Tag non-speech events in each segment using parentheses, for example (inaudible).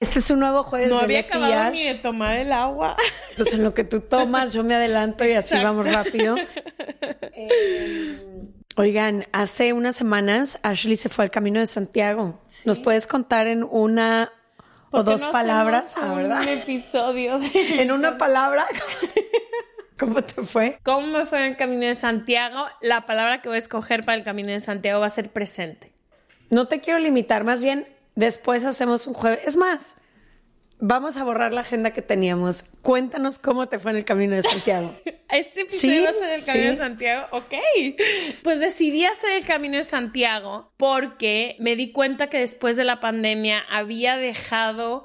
Este es un nuevo jueves No de había acabado ni de tomar el agua. Pues en lo que tú tomas, yo me adelanto y así Exacto. vamos rápido. Eh, (laughs) oigan, hace unas semanas Ashley se fue al Camino de Santiago. ¿Nos puedes contar en una o ¿Por qué dos no palabras? Ah. Un episodio de (laughs) En una palabra. (laughs) ¿Cómo te fue? cómo me fue en el Camino de Santiago. La palabra que voy a escoger para el Camino de Santiago va a ser presente. No te quiero limitar, más bien después hacemos un jueves. Es más, vamos a borrar la agenda que teníamos. Cuéntanos cómo te fue en el Camino de Santiago. (laughs) Este episodio va a ser el Camino sí. de Santiago. Ok. Pues decidí hacer el Camino de Santiago porque me di cuenta que después de la pandemia había dejado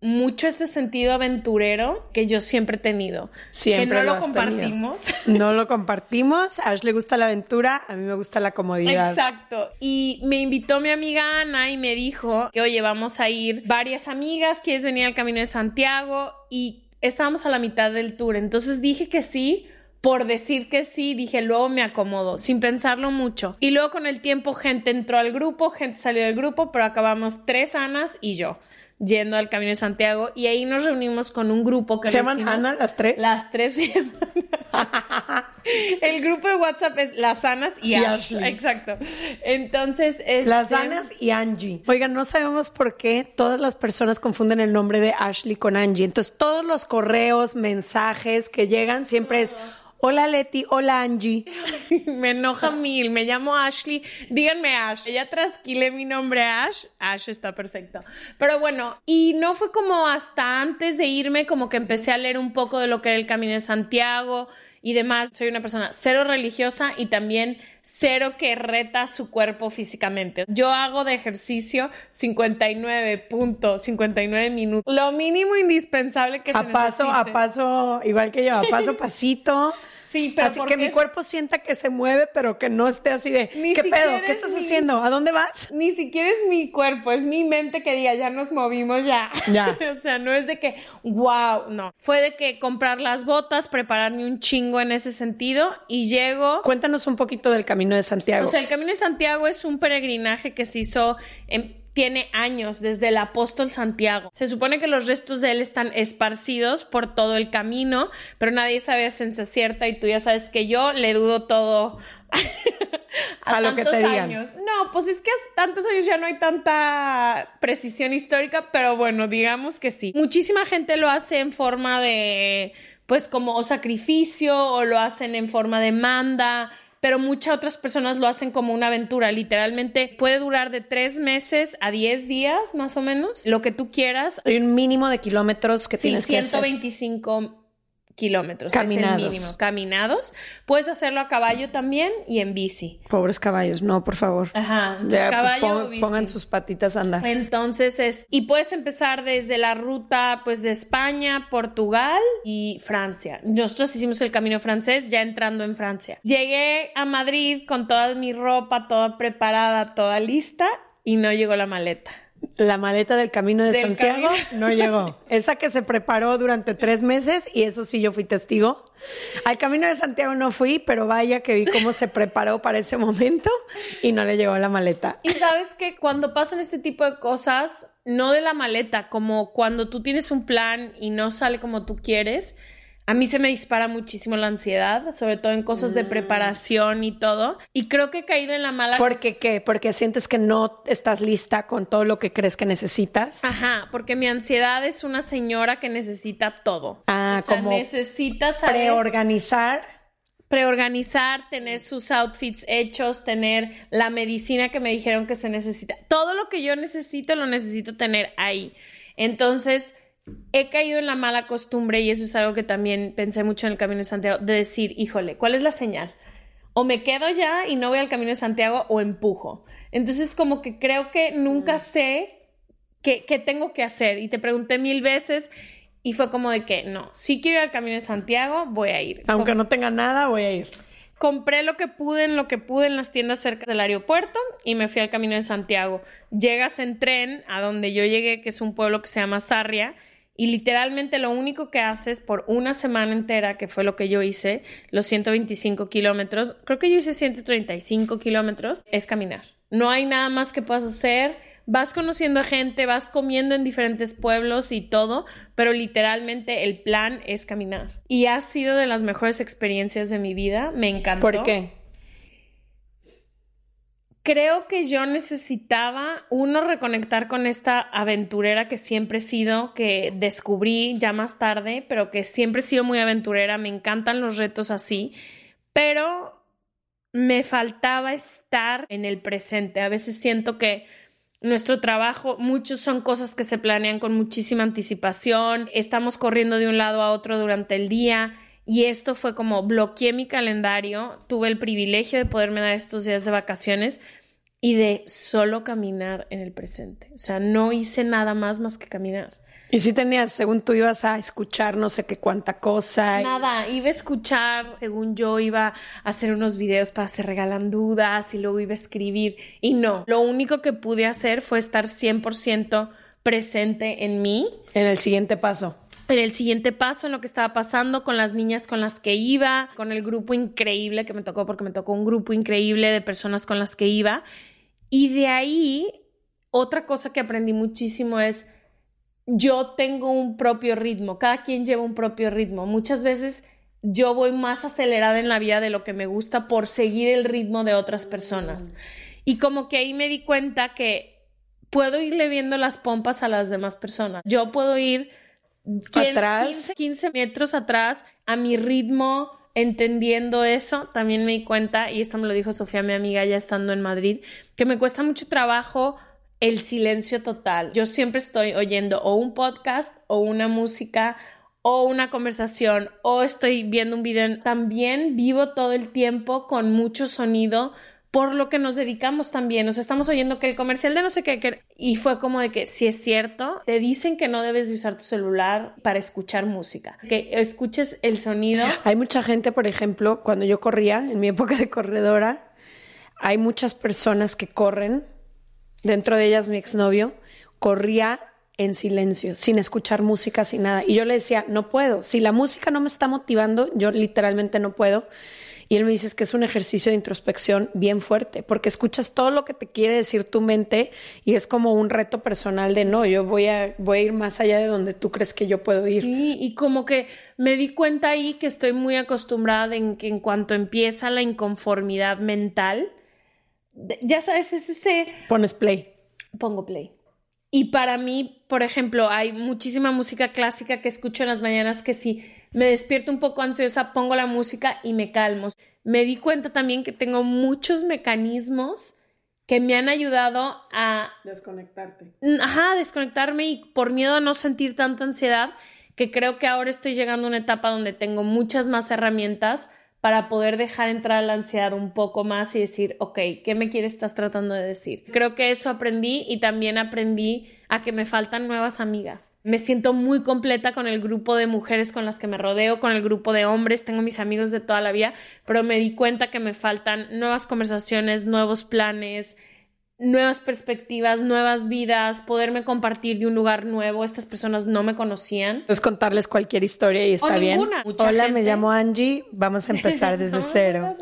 mucho este sentido aventurero que yo siempre he tenido. Siempre que no lo lo, has tenido. compartimos. (laughs) No lo compartimos. A Ash le gusta la aventura, a mí me gusta la comodidad. Exacto. Y me invitó mi amiga Ana y me dijo que, oye, vamos a ir varias amigas, ¿quieres venir al Camino de Santiago? Y estábamos a la mitad del tour. Entonces dije que sí. Por decir que sí, dije, luego me acomodo, sin pensarlo mucho. Y luego con el tiempo gente entró al grupo, gente salió del grupo, pero acabamos tres Anas y yo yendo al Camino de Santiago y ahí nos reunimos con un grupo que ¿Se llaman hicimos- Ana las tres? Las tres se llaman Ana. El grupo de WhatsApp es Las Anas y, Y Ash. Ashley. Exacto. Entonces, este, Las Anas y Angie. Oigan, no sabemos por qué todas las personas confunden el nombre de Ashley con Angie. Entonces, todos los correos, mensajes que llegan siempre es hola Leti, hola Angie. (laughs) me enoja mil. Me llamo Ashley. Díganme Ash. Ella trasquilé mi nombre Ash. Ash está perfecto. Pero bueno, y no fue como hasta antes de irme como que empecé a leer un poco de lo que era el Camino de Santiago y demás. Soy una persona cero religiosa y también cero que reta su cuerpo físicamente. Yo hago de ejercicio 59.59 minutos. Lo mínimo indispensable que se A paso, a paso, igual que yo, a paso, (laughs) pasito. Sí, pero así ¿por que mi cuerpo sienta que se mueve, pero que no esté así de Ni ¿qué pedo? ¿Qué es estás mi- haciendo? ¿A dónde vas? Ni siquiera es mi cuerpo, es mi mente que diga, ya nos movimos ya. Ya. (laughs) o sea, no es de que, wow, no. Fue de que comprar las botas, prepararme un chingo en ese sentido y llego. Cuéntanos un poquito del Camino de Santiago. O sea, el Camino de Santiago es un peregrinaje que se hizo en- tiene años desde el apóstol Santiago. Se supone que los restos de él están esparcidos por todo el camino, pero nadie sabe a ciencia cierta y tú ya sabes que yo le dudo todo a, (laughs) A lo que tantos te digan. años. No, pues es que hace tantos años ya no hay tanta precisión histórica, pero bueno, digamos que sí. Muchísima gente lo hace en forma de, pues como o sacrificio o lo hacen en forma de manda. Pero muchas otras personas lo hacen como una aventura. Literalmente puede durar de tres meses a diez días, más o menos. Lo que tú quieras. Hay un mínimo de kilómetros que Sí, tienes que hacer. 125 kilómetros. Es Caminados. el mínimo. Caminados. Puedes hacerlo a caballo también y en bici. Pobres caballos, no, por favor. Ajá. pues Ya, caballo pon- o bici. pongan sus patitas a andar. Entonces es, y puedes empezar desde la ruta pues de España, Portugal y Francia. Nosotros hicimos el camino francés ya entrando en Francia. Llegué a Madrid con toda mi ropa, toda preparada, toda lista y no llegó la maleta. La maleta del Camino de Del Santiago camino. no llegó. Esa que se preparó durante tres meses y eso sí yo fui testigo. Al Camino de Santiago no fui, pero vaya que vi cómo se preparó para ese momento y no le llegó la maleta. Y sabes que cuando pasan este tipo de cosas, no de la maleta, como cuando tú tienes un plan y no sale como tú quieres, A mí se me dispara muchísimo la ansiedad, sobre todo en cosas de mm. preparación y todo. Y creo que he caído en la mala. ¿Por qué qué? Porque sientes que no estás lista con todo lo que crees que necesitas. Ajá, porque mi ansiedad es una señora que necesita todo. Ah, o sea, como necesita saber... preorganizar. Preorganizar, tener sus outfits hechos, tener la medicina que me dijeron que se necesita. Todo lo que yo necesito lo necesito tener ahí. Entonces, he caído en la mala costumbre, y eso es algo que también pensé mucho en el Camino de Santiago, de decir, híjole, ¿cuál es la señal? O me quedo ya y no voy al Camino de Santiago o empujo. Entonces, como que creo que nunca mm. sé qué, qué tengo que hacer. Y te pregunté mil veces y fue como de que no, si quiero ir al Camino de Santiago, voy a ir. Aunque no tenga nada, voy a ir. Compré lo que pude en lo que pude en las tiendas cerca del aeropuerto y me fui al Camino de Santiago. Llegas en tren a donde yo llegué, que es un pueblo que se llama Sarria, y literalmente lo único que haces por una semana entera, que fue lo que yo hice, los 125 kilómetros, creo que yo hice 135 kilómetros, es caminar. No hay nada más que puedas hacer. Vas conociendo a gente, vas comiendo en diferentes pueblos y todo, pero literalmente el plan es caminar. Y ha sido de las mejores experiencias de mi vida. Me encantó. ¿Por qué? Creo que yo necesitaba, uno, reconectar con esta aventurera que siempre he sido, que descubrí ya más tarde, pero que siempre he sido muy aventurera, me encantan los retos así, pero me faltaba estar en el presente. A veces siento que nuestro trabajo, muchos son cosas que se planean con muchísima anticipación, estamos corriendo de un lado a otro durante el día. Y esto fue como bloqueé mi calendario, tuve el privilegio de poderme dar estos días de vacaciones, y de solo caminar en el presente. O sea, no hice nada más más que caminar. Y si tenías, según tú ibas a escuchar no sé qué cuánta cosa. Nada, iba a escuchar, según yo iba a hacer unos videos para se regalan dudas y luego iba a escribir. Y no, lo único que pude hacer fue estar 100% presente en mí. En el siguiente paso en el siguiente paso, en lo que estaba pasando con las niñas con las que iba, con el grupo increíble que me tocó, porque me tocó un grupo increíble de personas con las que iba. Y de ahí, otra cosa que aprendí muchísimo es, yo tengo un propio ritmo, cada quien lleva un propio ritmo. Muchas veces yo voy más acelerada en la vida de lo que me gusta por seguir el ritmo de otras personas. Y como que ahí me di cuenta que puedo irle viendo las pompas a las demás personas. Yo puedo ir atrás. 15, metros atrás, a mi ritmo, entendiendo eso, también me di cuenta, y esto me lo dijo Sofía, mi amiga, ya estando en Madrid, que me cuesta mucho trabajo el silencio total. Yo siempre estoy oyendo o un podcast o una música o una conversación o estoy viendo un video. También vivo todo el tiempo con mucho sonido por lo que nos dedicamos también. Nos estamos oyendo que el comercial de no sé qué, y fue como de que si es cierto, te dicen que no debes de usar tu celular para escuchar música, que escuches el sonido. Hay mucha gente, por ejemplo, cuando yo corría, en mi época de corredora, hay muchas personas que corren, dentro de ellas mi exnovio, corría en silencio, sin escuchar música, sin nada. Y yo le decía, no puedo. Si la música no me está motivando, yo literalmente no puedo. Y él me dice que es un ejercicio de introspección bien fuerte, porque escuchas todo lo que te quiere decir tu mente y es como un reto personal de no, yo voy a, voy a ir más allá de donde tú crees que yo puedo ir. Sí, y como que me di cuenta ahí que estoy muy acostumbrada en que en cuanto empieza la inconformidad mental, ya sabes, es ese... Pones play. Pongo play. Y para mí, por ejemplo, hay muchísima música clásica que escucho en las mañanas que sí me despierto un poco ansiosa, pongo la música y me calmo. Me di cuenta también que tengo muchos mecanismos que me han ayudado a desconectarte. Ajá, desconectarme y por miedo a no sentir tanta ansiedad, que creo que ahora estoy llegando a una etapa donde tengo muchas más herramientas para poder dejar entrar la ansiedad un poco más y decir, ok, ¿qué me quieres estás tratando de decir? Creo que eso aprendí y también aprendí a que me faltan nuevas amigas. Me siento muy completa con el grupo de mujeres con las que me rodeo, con el grupo de hombres, tengo mis amigos de toda la vida, pero me di cuenta que me faltan nuevas conversaciones, nuevos planes, nuevas perspectivas, nuevas vidas, poderme compartir de un lugar nuevo. Estas personas no me conocían. Puedes contarles cualquier historia y está bien. Hola, me llamo Angie. Vamos a empezar (laughs) desde cero.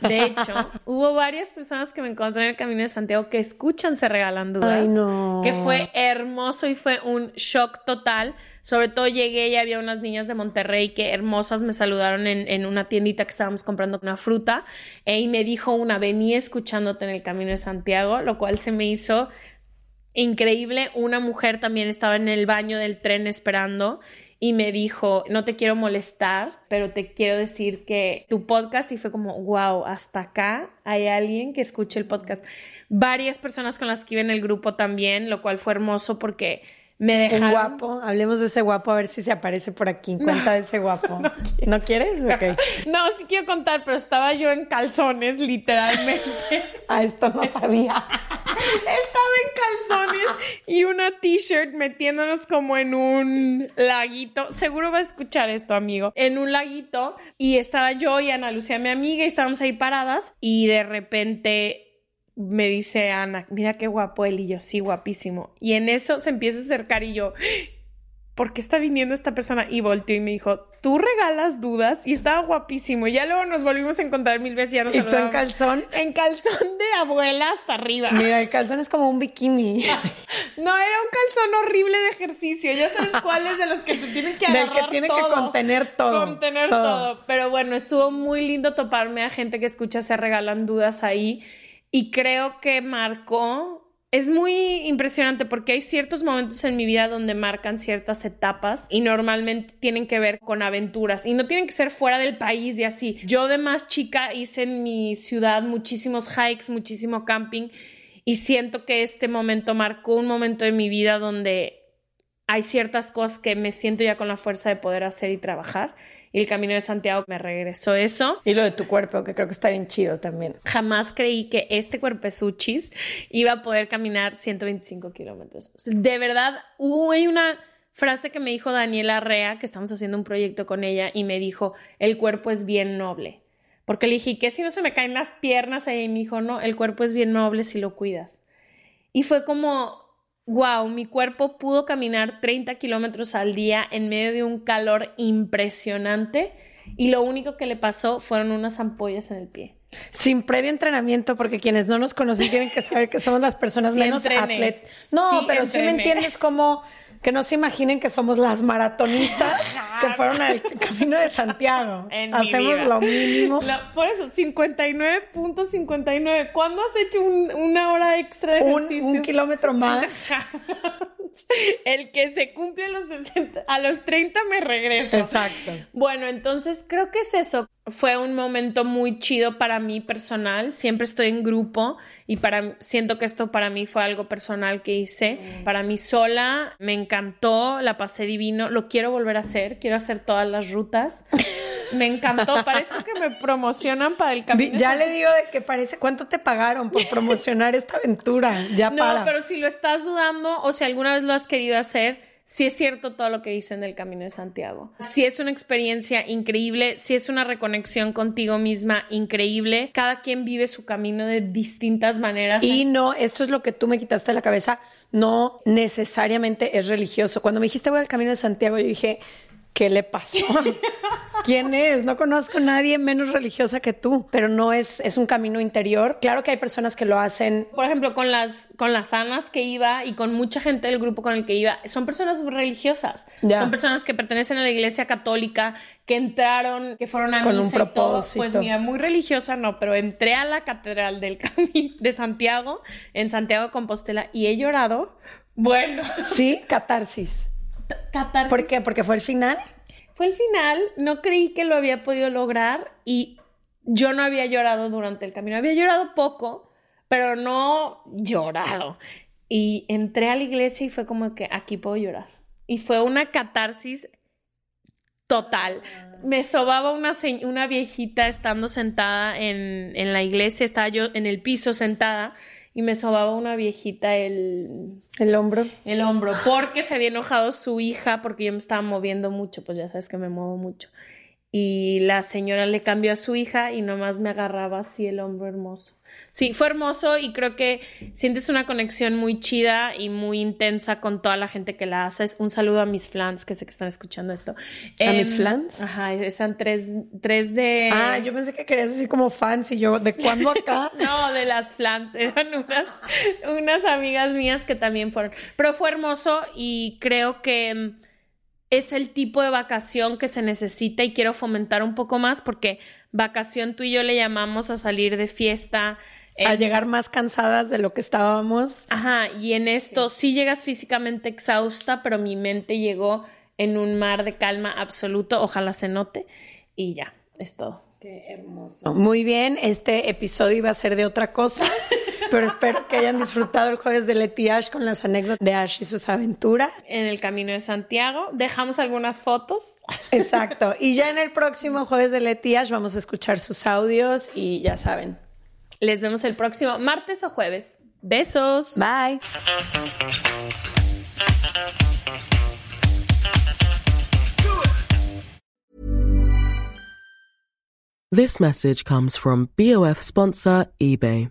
De hecho, hubo varias personas que me encontré en el Camino de Santiago que escuchan Se Regalan Dudas. Ay, no. Que fue hermoso y fue un shock total. Sobre todo llegué y había unas niñas de Monterrey que hermosas me saludaron en, una tiendita que estábamos comprando una fruta e, y me dijo una, venía escuchándote en el Camino de Santiago, lo cual se me hizo increíble. Una mujer también estaba en el baño del tren esperando y me dijo, no te quiero molestar, pero te quiero decir que tu podcast y fue como, wow, hasta acá hay alguien que escuche el podcast. Varias personas con las que iba en el grupo también, lo cual fue hermoso porque me dejaron. Un guapo, hablemos de ese guapo a ver si se aparece por aquí. Cuenta de ese (laughs) guapo. No, quieres? (laughs) No, sí quiero contar, pero estaba yo en calzones, literalmente. (laughs) ah, esto no sabía. estaba en calzones y una t-shirt metiéndonos como en un laguito. Seguro va a escuchar esto, amigo. En un laguito y estaba yo y Ana Lucía, mi amiga, y estábamos ahí paradas y de repente me dice Ana, mira qué guapo él y yo, sí, guapísimo. Y en eso se empieza a acercar y yo, ¿por qué está viniendo esta persona? Y volteó y me dijo, tú regalas dudas y estaba guapísimo. Y ya luego nos volvimos a encontrar mil veces y ya nos ¿Y tú en calzón? En calzón de abuela hasta arriba. Mira, el calzón es como un bikini. (laughs) no, era un calzón horrible de ejercicio. Ya sabes cuál es de los que te tienen que agarrar (laughs) Del que tiene que contener todo. Contener todo. todo. Pero bueno, estuvo muy lindo toparme a gente que escucha se regalan dudas ahí y creo que marcó, es muy impresionante porque hay ciertos momentos en mi vida donde marcan ciertas etapas y normalmente tienen que ver con aventuras y no tienen que ser fuera del país y así. Yo de más chica hice en mi ciudad muchísimos hikes, muchísimo camping y siento que este momento marcó un momento de mi vida donde hay ciertas cosas que me siento ya con la fuerza de poder hacer y trabajar el Camino de Santiago me regresó eso. Y lo de tu cuerpo, que creo que está bien chido también. Jamás creí que este cuerpezuchis iba a poder caminar 125 kilómetros. De verdad, hubo una frase que me dijo Daniela Rea, que estamos haciendo un proyecto con ella, y me dijo, el cuerpo es bien noble. Porque le dije, ¿qué si no se me caen las piernas? Y me dijo, no, el cuerpo es bien noble si lo cuidas. Y fue como, wow, mi cuerpo pudo caminar 30 kilómetros al día en medio de un calor impresionante y lo único que le pasó fueron unas ampollas en el pie. Sin previo entrenamiento, porque quienes no nos conocen tienen que saber que somos las personas menos atletas. No, pero si me entiendes cómo que no se imaginen que somos las maratonistas (laughs) que fueron al Camino de Santiago. (laughs) Hacemos lo mínimo. por eso, 59.59. ¿Cuándo has hecho una hora extra de ejercicio? Un, kilómetro más. (laughs) El que se cumple a los 60, a los 30 me regreso. Exacto. Bueno, entonces creo que es eso. Fue un momento muy chido para mí personal. Siempre estoy en grupo y para siento que esto para mí fue algo personal que hice. Para mí sola me encantó, la pasé divino, lo quiero volver a hacer, quiero hacer todas las rutas. Me encantó, (laughs) parece que me promocionan para el camino. Ya le digo de que parece, ¿cuánto te pagaron por promocionar esta aventura? Ya (laughs) no, pero si lo estás dudando o si alguna vez lo has querido hacer, si es cierto todo lo que dicen del Camino de Santiago. Si es una experiencia increíble, si es una reconexión contigo misma increíble. Cada quien vive su camino de distintas maneras. Y no, esto es lo que tú me quitaste de la cabeza, no necesariamente es religioso. Cuando me dijiste voy al Camino de Santiago, yo dije, ¿qué le pasó? (laughs) ¿Quién es? No conozco a nadie menos religiosa que tú, pero no es, es un camino interior. Claro que hay personas que lo hacen. Por ejemplo, con las, con las sanas que iba y con mucha gente del grupo con el que iba, son personas religiosas. Son personas que pertenecen a la iglesia católica, que entraron, que fueron a con un propósito. Pues mira, muy religiosa no, pero entré a la catedral del Camino de Santiago, en Santiago de Compostela, y he llorado. Bueno. Sí, (laughs) catarsis. Catarsis. ¿Por qué? Porque fue el final. Fue el final, no creí que lo había podido lograr y yo no había llorado durante el camino. Había llorado poco, pero no llorado. Y entré a la iglesia y fue como que aquí puedo llorar. Y fue una catarsis total. Me sobaba una, una viejita estando sentada en, en la iglesia, estaba yo en el piso sentada y me sobaba una viejita el... El hombro. El hombro, porque se había enojado su hija porque yo me estaba moviendo mucho, pues ya sabes que me muevo mucho. Y la señora le cambió a su hija y nomás me agarraba así el hombro hermoso. Sí, fue hermoso y creo que sientes una conexión muy chida y muy intensa con toda la gente que la haces. Un saludo a mis flans que sé que están escuchando esto. ¿A mis flans? Ajá, eran tres, tres de... Ah, yo pensé que querías decir como fans y yo, ¿de cuándo acá? (laughs) no, de las flans. Eran unas, unas amigas mías que también fueron. Pero fue hermoso y creo que es el tipo de vacación que se necesita y quiero fomentar un poco más porque vacación tú y yo le llamamos a salir de fiesta. A llegar más cansadas de lo que estábamos. Ajá, y en esto sí. llegas físicamente exhausta, pero mi mente llegó en un mar de calma absoluto, ojalá se note, y ya, es todo. Qué hermoso. Muy bien, este episodio iba a ser de otra cosa. (laughs) Pero espero que hayan disfrutado el jueves de Leti Ash con las anécdotas de Ash y sus aventuras. En el camino de Santiago. Dejamos algunas fotos. Exacto. Y ya en el próximo jueves de Leti Ash vamos a escuchar sus audios y ya saben. Les vemos el próximo martes o jueves. Besos. Bye. This message comes from BOF sponsor eBay.